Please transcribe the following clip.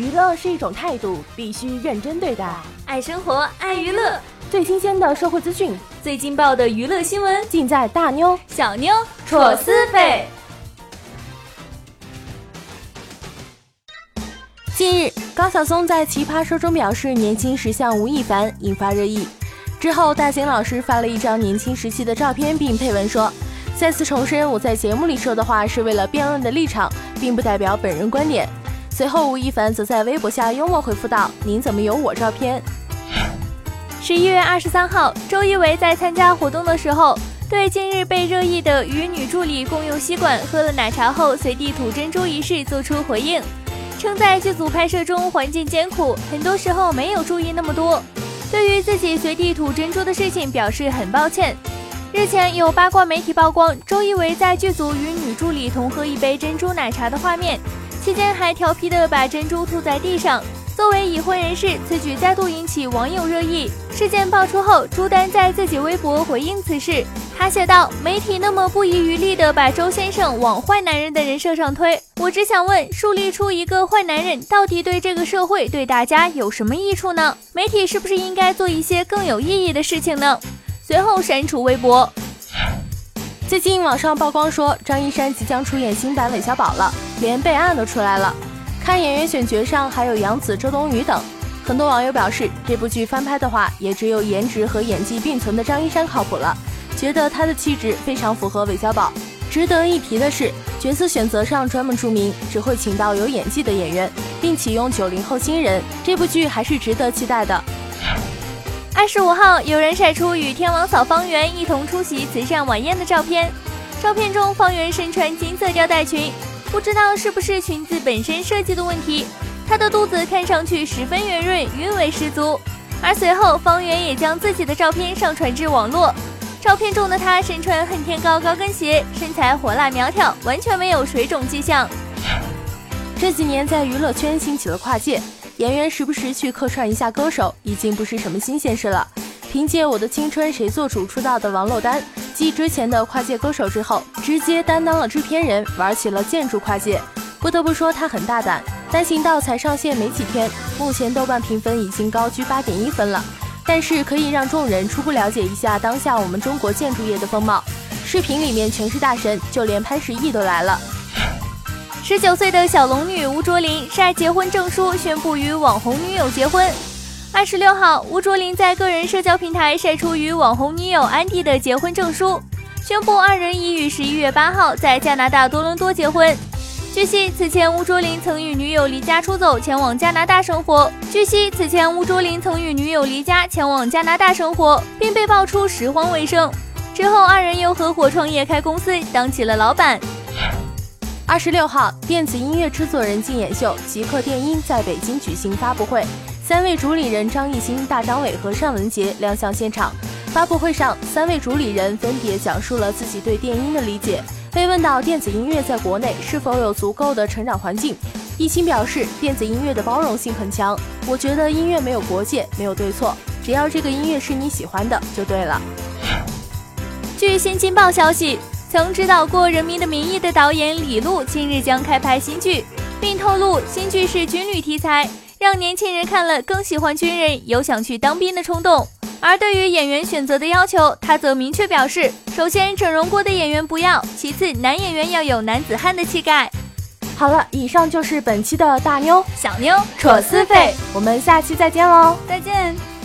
娱乐是一种态度，必须认真对待。爱生活，爱娱乐，最新鲜的社会资讯，最劲爆的娱乐新闻，尽在大妞小妞戳私费。近日，高晓松在奇葩说中表示年轻时像吴亦凡，引发热议。之后，大兴老师发了一张年轻时期的照片，并配文说：“再次重申，我在节目里说的话是为了辩论的立场，并不代表本人观点。”随后，吴亦凡则在微博下幽默回复道：“您怎么有我照片？”十一月二十三号，周一围在参加活动的时候，对近日被热议的与女助理共用吸管、喝了奶茶后随地吐珍珠一事做出回应。称在剧组拍摄中环境艰苦，很多时候没有注意那么多。对于自己随地吐珍珠的事情表示很抱歉。日前有八卦媒体曝光周一围在剧组与女助理同喝一杯珍珠奶茶的画面，期间还调皮的把珍珠吐在地上。作为已婚人士，此举再度引起网友热议。事件爆出后，朱丹在自己微博回应此事，他写道：“媒体那么不遗余力地把周先生往坏男人的人设上推，我只想问，树立出一个坏男人，到底对这个社会、对大家有什么益处呢？媒体是不是应该做一些更有意义的事情呢？”随后删除微博。最近网上曝光说，张一山即将出演新版韦小宝了，连备案都出来了。看演员选角上还有杨紫、周冬雨等，很多网友表示，这部剧翻拍的话，也只有颜值和演技并存的张一山靠谱了，觉得他的气质非常符合韦小宝。值得一提的是，角色选择上专门注明只会请到有演技的演员，并启用九零后新人，这部剧还是值得期待的。二十五号，有人晒出与天王嫂方圆一同出席慈善晚宴的照片，照片中方圆身穿金色吊带裙。不知道是不是裙子本身设计的问题，她的肚子看上去十分圆润，韵味十足。而随后，方圆也将自己的照片上传至网络。照片中的她身穿恨天高高跟鞋，身材火辣苗条，完全没有水肿迹象。这几年在娱乐圈兴起了跨界，演员时不时去客串一下歌手，已经不是什么新鲜事了。凭借《我的青春谁做主》出道的王珞丹。继之前的跨界歌手之后，直接担当了制片人，玩起了建筑跨界。不得不说，他很大胆。单行道才上线没几天，目前豆瓣评分已经高居八点一分了。但是可以让众人初步了解一下当下我们中国建筑业的风貌。视频里面全是大神，就连潘石屹都来了。十九岁的小龙女吴卓林晒结婚证书，宣布与网红女友结婚。二十六号，吴卓林在个人社交平台晒出与网红女友安迪的结婚证书，宣布二人已于十一月八号在加拿大多伦多结婚。据悉，此前吴卓林曾与女友离家出走，前往加拿大生活。据悉，此前吴卓林曾与女友离家前往加拿大生活，并被爆出拾荒为生。之后，二人又合伙创业开公司，当起了老板。二十六号，电子音乐制作人竞演秀极客电音在北京举行发布会。三位主理人张艺兴、大张伟和尚雯婕亮相现场。发布会上，三位主理人分别讲述了自己对电音的理解。被问到电子音乐在国内是否有足够的成长环境，艺兴表示，电子音乐的包容性很强。我觉得音乐没有国界，没有对错，只要这个音乐是你喜欢的就对了。据新京报消息，曾指导过《人民的名义》的导演李路近日将开拍新剧，并透露新剧是军旅题材。让年轻人看了更喜欢军人，有想去当兵的冲动。而对于演员选择的要求，他则明确表示：首先，整容过的演员不要；其次，男演员要有男子汉的气概。好了，以上就是本期的大妞小妞扯私费，我们下期再见喽，再见。